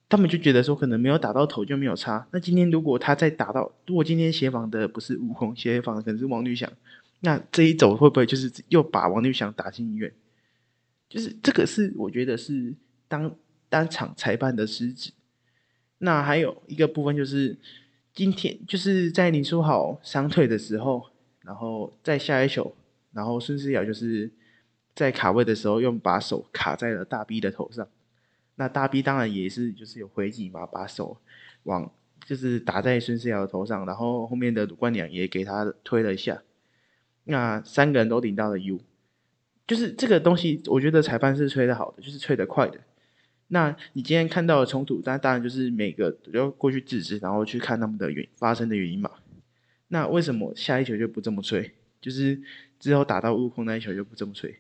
他们就觉得说可能没有打到头就没有差。那今天如果他再打到，如果今天协防的不是悟空，协防的可能是王绿祥，那这一走会不会就是又把王绿祥打进医院？就是这个是我觉得是当当场裁判的失职。那还有一个部分就是今天就是在林书豪伤退的时候，然后在下一球，然后孙思尧就是在卡位的时候用把手卡在了大 B 的头上。那大 B 当然也是，就是有回击嘛，把手往就是打在孙思尧的头上，然后后面的鲁冠良也给他推了一下，那三个人都领到了 U，就是这个东西，我觉得裁判是吹的好的，就是吹得快的。那你今天看到的冲突，那当然就是每个都要过去制止，然后去看他们的原发生的原因嘛。那为什么下一球就不这么吹？就是之后打到悟空那一球就不这么吹？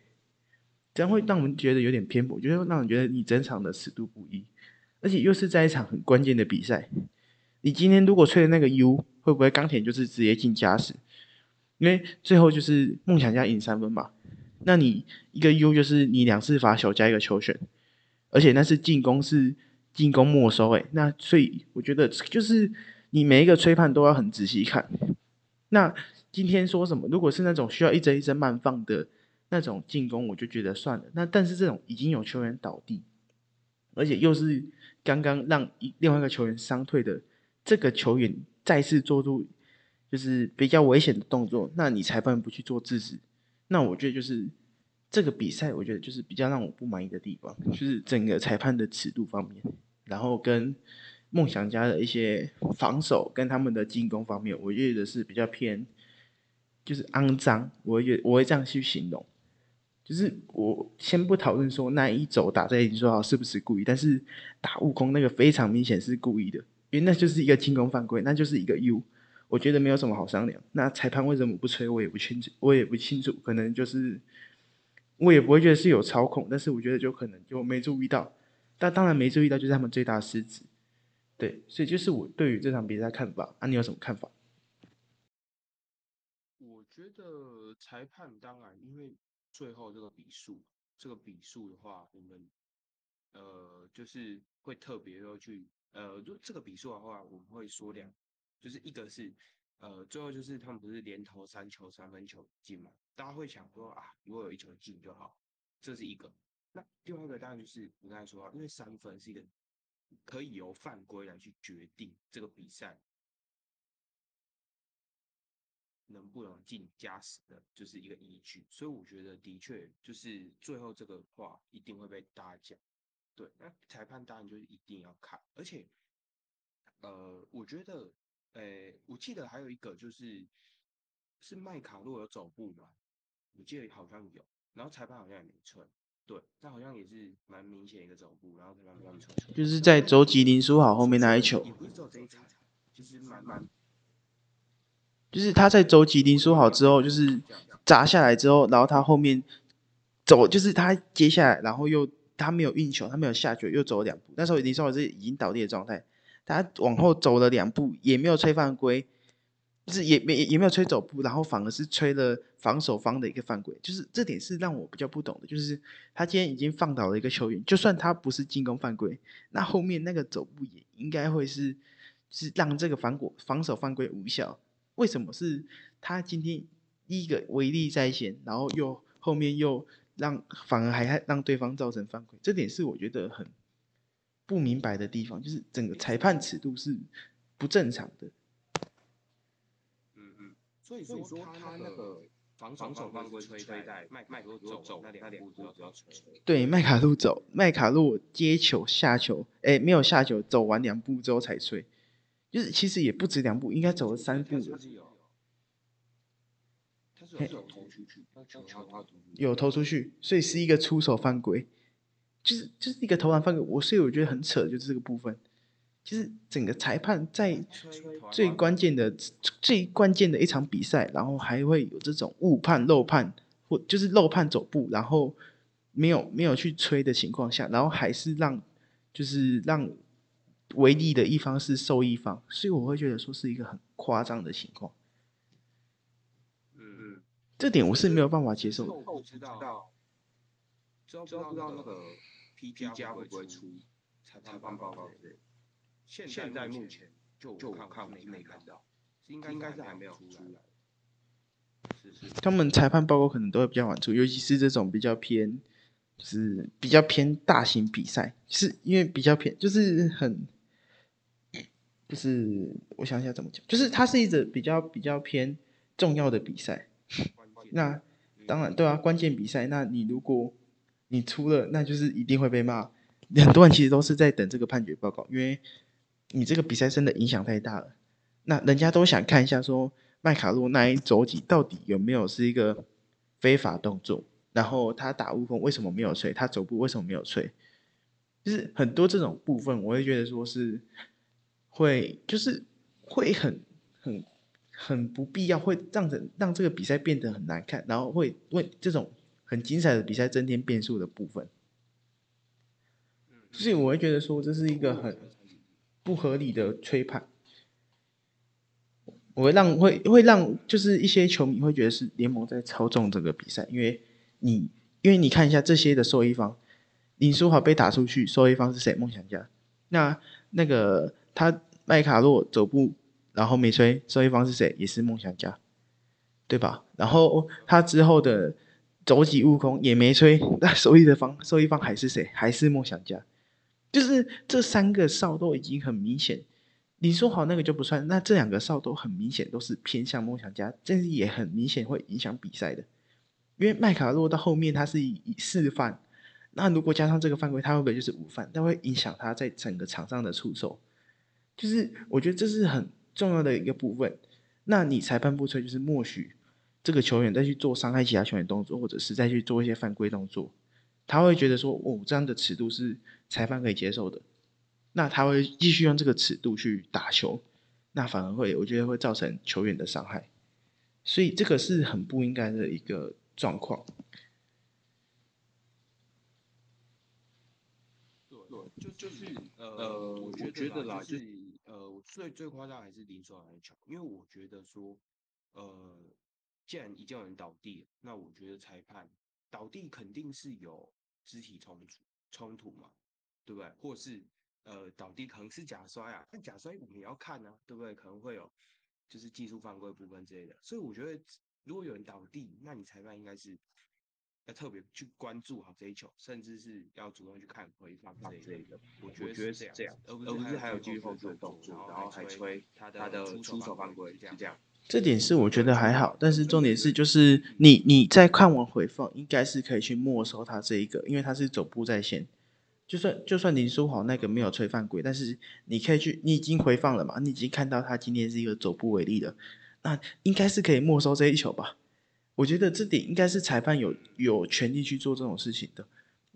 这样会让我们觉得有点偏颇，就是让人觉得你整场的尺度不一，而且又是在一场很关键的比赛。你今天如果吹的那个 U，会不会钢铁就是直接进加时？因为最后就是梦想家赢三分嘛。那你一个 U 就是你两次罚球加一个球权，而且那是进攻是进攻没收诶。那所以我觉得就是你每一个吹判都要很仔细看。那今天说什么？如果是那种需要一帧一帧慢放的。那种进攻我就觉得算了，那但是这种已经有球员倒地，而且又是刚刚让一另外一个球员伤退的这个球员再次做出就是比较危险的动作，那你裁判不去做制止，那我觉得就是这个比赛我觉得就是比较让我不满意的地方，就是整个裁判的尺度方面，然后跟梦想家的一些防守跟他们的进攻方面，我觉得是比较偏就是肮脏，我觉我会这样去形容。就是我先不讨论说那一走打在林书豪是不是故意，但是打悟空那个非常明显是故意的，因为那就是一个进攻犯规，那就是一个 U，我觉得没有什么好商量。那裁判为什么不吹，我也不清楚，我也不清楚，可能就是我也不会觉得是有操控，但是我觉得就可能就没注意到。但当然没注意到就是他们最大的失职，对，所以就是我对于这场比赛看法，啊，你有什么看法？我觉得裁判当然因为。最后这个比数，这个比数的话，我们呃就是会特别要去呃，就这个比数的话，我们会说两，就是一个是呃最后就是他们不是连投三球三分球进嘛，大家会想说啊，如果有一球进就好，这是一个。那第二个当然就是我刚才说，因为三分是一个可以由犯规来去决定这个比赛。能不能进加时的，就是一个依据，所以我觉得的确就是最后这个话一定会被大家讲。对，那裁判当然就是一定要看，而且，呃，我觉得，呃，我记得还有一个就是是麦卡洛有走步嘛，我记得好像有，然后裁判好像也没吹，对，但好像也是蛮明显一个走步，然后裁判没吹，就是在周吉林书豪后面那一球，也不是走这一场，就是蛮蛮。就是他在周吉林说好之后，就是砸下来之后，然后他后面走，就是他接下来，然后又他没有运球，他没有下球，又走了两步。那时候林书豪是已经倒地的状态，他往后走了两步，也没有吹犯规，就是也没也没有吹走步，然后反而是吹了防守方的一个犯规。就是这点是让我比较不懂的，就是他今天已经放倒了一个球员，就算他不是进攻犯规，那后面那个走步也应该会是是让这个防果防守犯规无效。为什么是他今天第一个威力在先，然后又后面又让反而还让对方造成犯规？这点是我觉得很不明白的地方，就是整个裁判尺度是不正常的。嗯嗯，所以说他那个防防守犯规吹带麦麦卡路走那两步都要吹。对，麦卡路走，麦卡路接球下球，哎，没有下球，走完两步之后才吹。就是其实也不止两步，应该走了三步。有投出去，所以是一个出手犯规，就是就是一个投篮犯规。我所以我觉得很扯，就是这个部分，就是整个裁判在最关键的最关键的一场比赛，然后还会有这种误判、漏判或就是漏判走步，然后没有没有去吹的情况下，然后还是让就是让唯利的一方是受益方，所以我会觉得说是一个很夸张的情况。嗯嗯，这点我是没有办法接受的。不知道，知道不知道那个 P P 加会不会出裁裁判报告之类的？现现在目前就就我看我是没看到，应该应该是还没有出来。是是，他们裁判报告可能都会比较晚出，尤其是这种比较偏，就是比较偏大型比赛，是因为比较偏，就是很，就是我想一下怎么讲，就是它是一个比较比较偏重要的比赛。那当然对啊，关键比赛，那你如果你出了，那就是一定会被骂。很多人其实都是在等这个判决报告，因为你这个比赛真的影响太大了。那人家都想看一下说。麦卡洛那一肘击到底有没有是一个非法动作？然后他打乌风为什么没有吹？他走步为什么没有吹？就是很多这种部分，我会觉得说是会，就是会很很很不必要，会让人让这个比赛变得很难看，然后会为这种很精彩的比赛增添变数的部分。所以我会觉得说这是一个很不合理的吹判。我会让会会让就是一些球迷会觉得是联盟在操纵这个比赛，因为你因为你看一下这些的受益方，林书豪被打出去，受益方是谁？梦想家。那那个他麦卡洛走步然后没吹，受益方是谁？也是梦想家，对吧？然后他之后的走几悟空也没吹，那受益的方受益方还是谁？还是梦想家。就是这三个哨都已经很明显。你说好那个就不算，那这两个哨都很明显都是偏向梦想家，这是也很明显会影响比赛的。因为麦卡洛到后面他是以四犯，那如果加上这个犯规，他会不会就是五犯？那会影响他在整个场上的出手。就是我觉得这是很重要的一个部分。那你裁判不吹，就是默许这个球员再去做伤害其他球员动作，或者是再去做一些犯规动作，他会觉得说，哦，这样的尺度是裁判可以接受的。那他会继续用这个尺度去打球，那反而会，我觉得会造成球员的伤害，所以这个是很不应该的一个状况。对，就就是呃，我觉得啦，就是，最最夸张还是林书豪那球，因为我觉得说，呃，既然已经有人倒地，那我觉得裁判倒地肯定是有肢体冲突冲突嘛，对不对？或是。呃，倒地可能是假摔啊，但假摔我们也要看啊，对不对？可能会有就是技术犯规部分之类的，所以我觉得如果有人倒地，那你裁判应该是要特别去关注好这一球，甚至是要主动去看回放之类的。我觉得是这样，而不是还有继续后续的动作，然后还吹他的出手犯规，是这样。这点是我觉得还好，但是重点是就是你你在看完回放，应该是可以去没收他这一个，因为他是走步在先。就算就算林书豪那个没有吹犯规，但是你可以去，你已经回放了嘛？你已经看到他今天是一个走步为例的，那应该是可以没收这一球吧？我觉得这点应该是裁判有有权利去做这种事情的。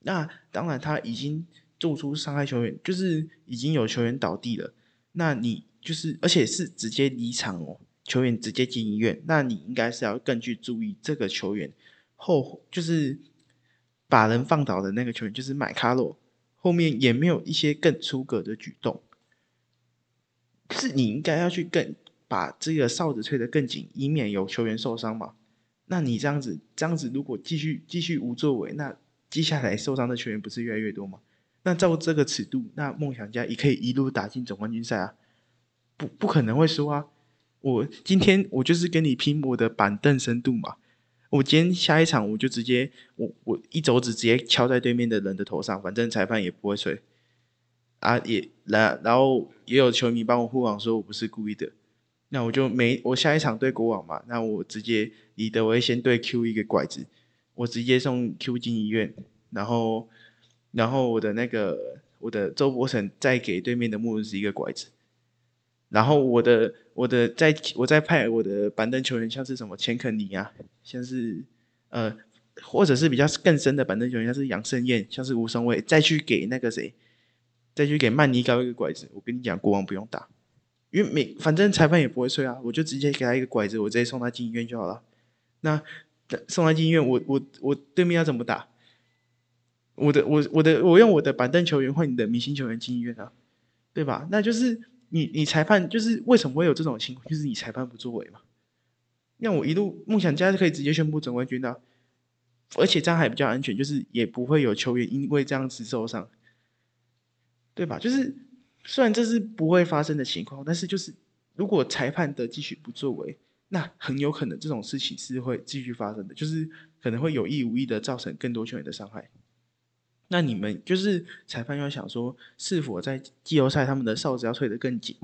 那当然他已经做出伤害球员，就是已经有球员倒地了，那你就是而且是直接离场哦，球员直接进医院，那你应该是要更去注意这个球员后就是把人放倒的那个球员，就是麦卡洛。后面也没有一些更出格的举动，是你应该要去更把这个哨子吹得更紧，以免有球员受伤嘛？那你这样子，这样子如果继续继续无作为，那接下来受伤的球员不是越来越多吗？那照这个尺度，那梦想家也可以一路打进总冠军赛啊！不不可能会输啊！我今天我就是跟你拼我的板凳深度嘛。我今天下一场我就直接我我一肘子直接敲在对面的人的头上，反正裁判也不会吹啊，也然然后也有球迷帮我护网说我不是故意的，那我就没我下一场对国网嘛，那我直接李德威先对 Q 一个拐子，我直接送 Q 进医院，然后然后我的那个我的周伯成再给对面的穆斯一个拐子。然后我的我的在我在派我的板凳球员，像是什么钱肯尼啊，像是呃，或者是比较更深的板凳球员，像是杨胜燕，像是吴松伟，再去给那个谁，再去给曼尼高一个拐子，我跟你讲，国王不用打，因为每反正裁判也不会吹啊，我就直接给他一个拐子，我直接送他进医院就好了。那送他进医院，我我我对面要怎么打？我的我我的我用我的板凳球员换你的明星球员进医院啊，对吧？那就是你你裁判就是为什么会有这种情况？就是你裁判不作为嘛。让我一路梦想家可以直接宣布总冠军的，而且这样还比较安全，就是也不会有球员因为这样子受伤，对吧？就是虽然这是不会发生的情况，但是就是如果裁判的继续不作为，那很有可能这种事情是会继续发生的，就是可能会有意无意的造成更多球员的伤害。那你们就是裁判要想说，是否在季后赛他们的哨子要吹得更紧，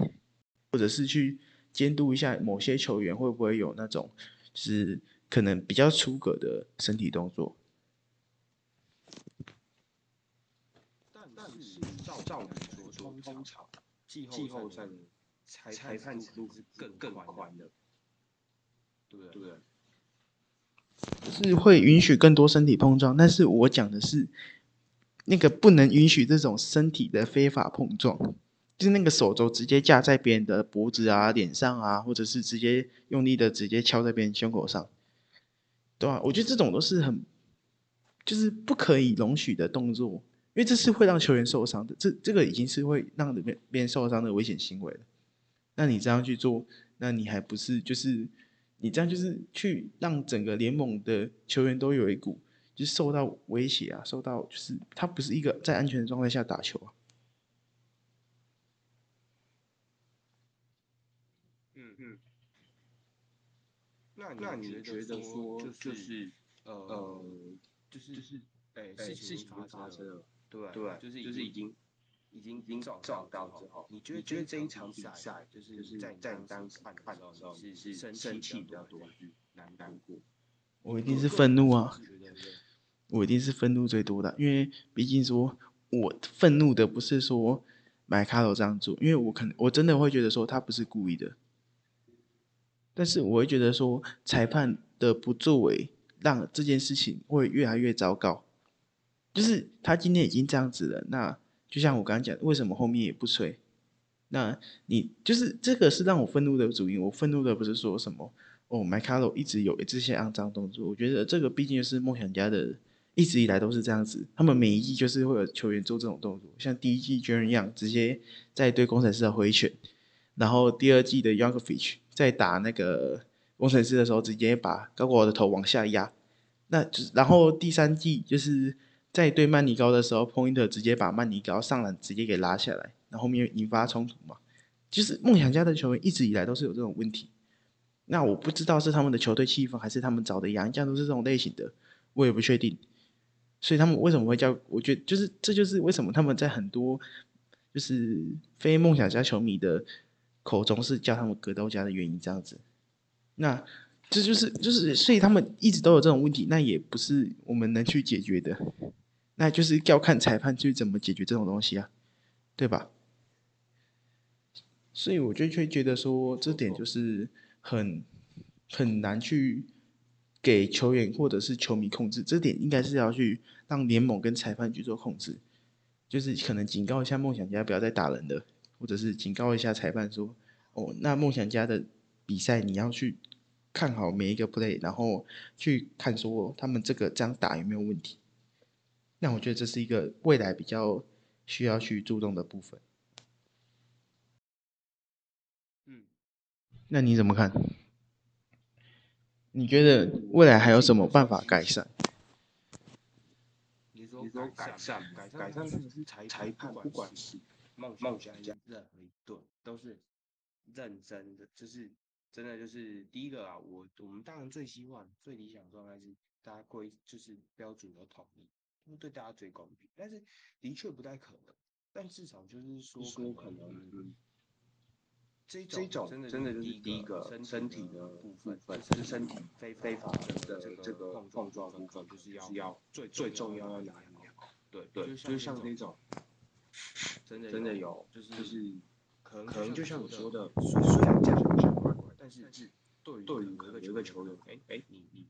或者是去。监督一下某些球员会不会有那种，就是可能比较出格的身体动作。但但是照照理说，通通常季后赛的裁裁判尺度是更更宽的，对不对？是会允许更多身体碰撞，但是我讲的是那个不能允许这种身体的非法碰撞。就是那个手肘直接架在别人的脖子啊、脸上啊，或者是直接用力的直接敲在别人胸口上，对吧？我觉得这种都是很，就是不可以容许的动作，因为这是会让球员受伤的。这这个已经是会让别别人受伤的危险行为了。那你这样去做，那你还不是就是你这样就是去让整个联盟的球员都有一股就是受到威胁啊，受到就是他不是一个在安全的状态下打球啊。嗯嗯那那你觉得说就是呃就是就是哎事情发生了对对就是就是已经已经已经撞到之后，你觉得觉得这一场比赛就是就是在在当时看的时候是是生气比较多还是难难过？我一定是愤怒啊！我一定是愤怒最多的，因为毕竟说我愤怒的不是说买卡罗这样做，因为我可能我真的会觉得说他不是故意的。但是我会觉得说，裁判的不作为让这件事情会越来越糟糕。就是他今天已经这样子了，那就像我刚刚讲，为什么后面也不吹？那你就是这个是让我愤怒的主因。我愤怒的不是说什么哦，麦卡洛一直有这些肮脏动作。我觉得这个毕竟是梦想家的，一直以来都是这样子。他们每一季就是会有球员做这种动作，像第一季 j e r 一样，直接在对工程师的挥拳，然后第二季的 Youngfish。在打那个工程师的时候，直接把高国豪的头往下压，那就是然后第三季就是在对曼尼高的时候，Point 直接把曼尼高上篮直接给拉下来，然后面引发冲突嘛。就是梦想家的球员一直以来都是有这种问题，那我不知道是他们的球队气氛还是他们找的洋将都是这种类型的，我也不确定。所以他们为什么会叫？我觉得就是这就是为什么他们在很多就是非梦想家球迷的。口中是叫他们格斗家的原因这样子，那这就是就是所以他们一直都有这种问题，那也不是我们能去解决的，那就是要看裁判去怎么解决这种东西啊，对吧？所以我就会觉得说这点就是很很难去给球员或者是球迷控制，这点应该是要去让联盟跟裁判去做控制，就是可能警告一下梦想家不要再打人了。或者是警告一下裁判说：“哦，那梦想家的比赛你要去看好每一个 play，然后去看说他们这个这样打有没有问题。”那我觉得这是一个未来比较需要去注重的部分。嗯，那你怎么看？你觉得未来还有什么办法改善？你说改善，改善，改善，是裁裁判不管是。梦梦想家任何一队都是认真的，就是真的就是第一个啊，我我们当然最希望最理想状态是大家规就是标准都统一，对大家最公平。但是的确不太可能，但至少就是说说可能这这种真的真的就是第一个身体的部分，就是身体非非法的这个碰撞部分，就是要要最最重要要拿好。对对，就是像这种。真的真的有，就是就是可能可能就像你说的，虽然这样好像怪怪，但是是对对于有一个球员，哎哎，你你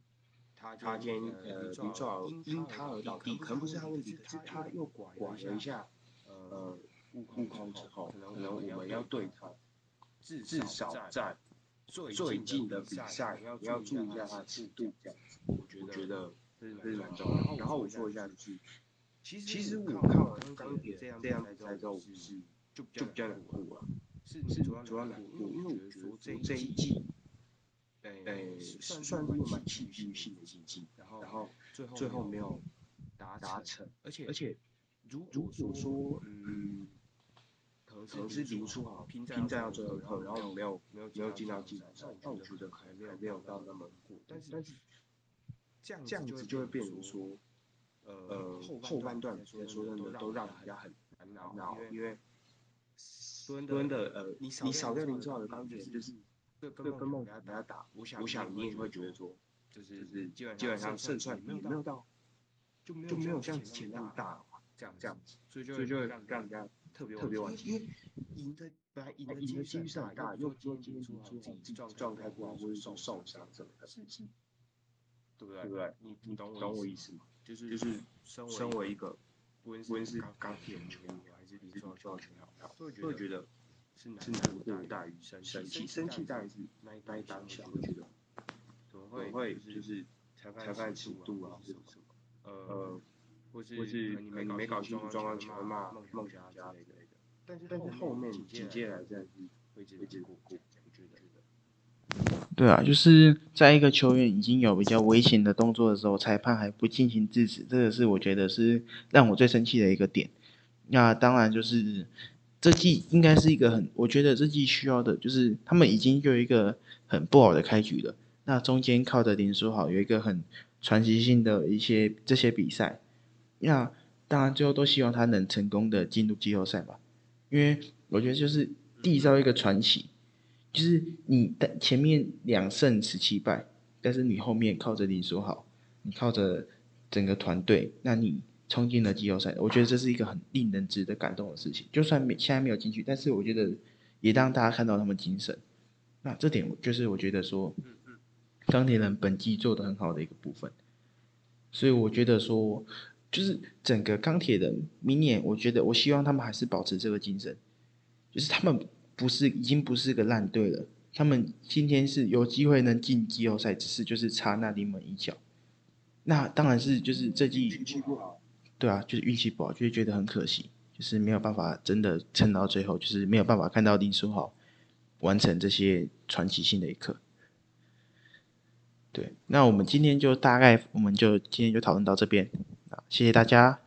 他他今天呃，比如说因他而倒地，可能不是他问题，可是他又拐了一下，呃，悟空之后，可能我们要对他，至少在最近的比赛你要注意一下他的尺度，这样子，我觉得这是蛮重要。然后我说一下就是，其实我看完钢铁这样比赛之后，我是就就比较难过了，是是主要难过，因为我觉得这一季。诶，算算是蛮戏剧性的竞技，然后最后最后没有达达成，而且而且如如果说嗯，可能是林书豪拼拼战到最后，然后没有没有没有进到季赛，那我觉得还没有没有到那么过，但是但是这样这样子就会变成说，呃后半段说真的都让人家很难熬，因为蹲的呃你少掉林书豪的钢铁就是。对跟梦给他打，我想我想你也会觉得说，就是就是基本上胜算也没有到，就就没有像之前那么大这样这样子，所以就就会让人家特别特别惋惜，因为赢的本来赢的赢的几率是很大，又又今天出自己状状态不好或者说受伤什么的，是是，对不对？对不对？你你懂懂我意思吗？就是就是身为一个无论是钢铁球员还是林书豪球员，会觉得。是难过大于生气，生气大于是那一当下，我觉得怎么会就是裁判尺度啊，什么什么，呃，或是或是你没搞清楚状况，就会骂梦想家之类的。但是但是后面紧接来这样子会直接过过，我觉得。对啊，就是在一个球员已经有比较危险的动作的时候，裁判还不进行制止，这个是我觉得是让我最生气的一个点。那当然就是。这季应该是一个很，我觉得这季需要的就是他们已经有一个很不好的开局了。那中间靠着林书豪有一个很传奇性的一些这些比赛，那当然最后都希望他能成功的进入季后赛吧。因为我觉得就是缔造一个传奇，就是你的前面两胜十七败，但是你后面靠着林书豪，你靠着整个团队，那你。冲进了季后赛，我觉得这是一个很令人值得感动的事情。就算没现在没有进去，但是我觉得也让大家看到他们精神。那这点就是我觉得说，钢铁人本季做的很好的一个部分。所以我觉得说，就是整个钢铁人明年，我觉得我希望他们还是保持这个精神，就是他们不是已经不是个烂队了，他们今天是有机会能进季后赛，只是就是差那临门一脚。那当然是就是这季运气不好。对啊，就是运气不好，就会觉得很可惜，就是没有办法真的撑到最后，就是没有办法看到林书豪完成这些传奇性的一刻。对，那我们今天就大概，我们就今天就讨论到这边，啊，谢谢大家。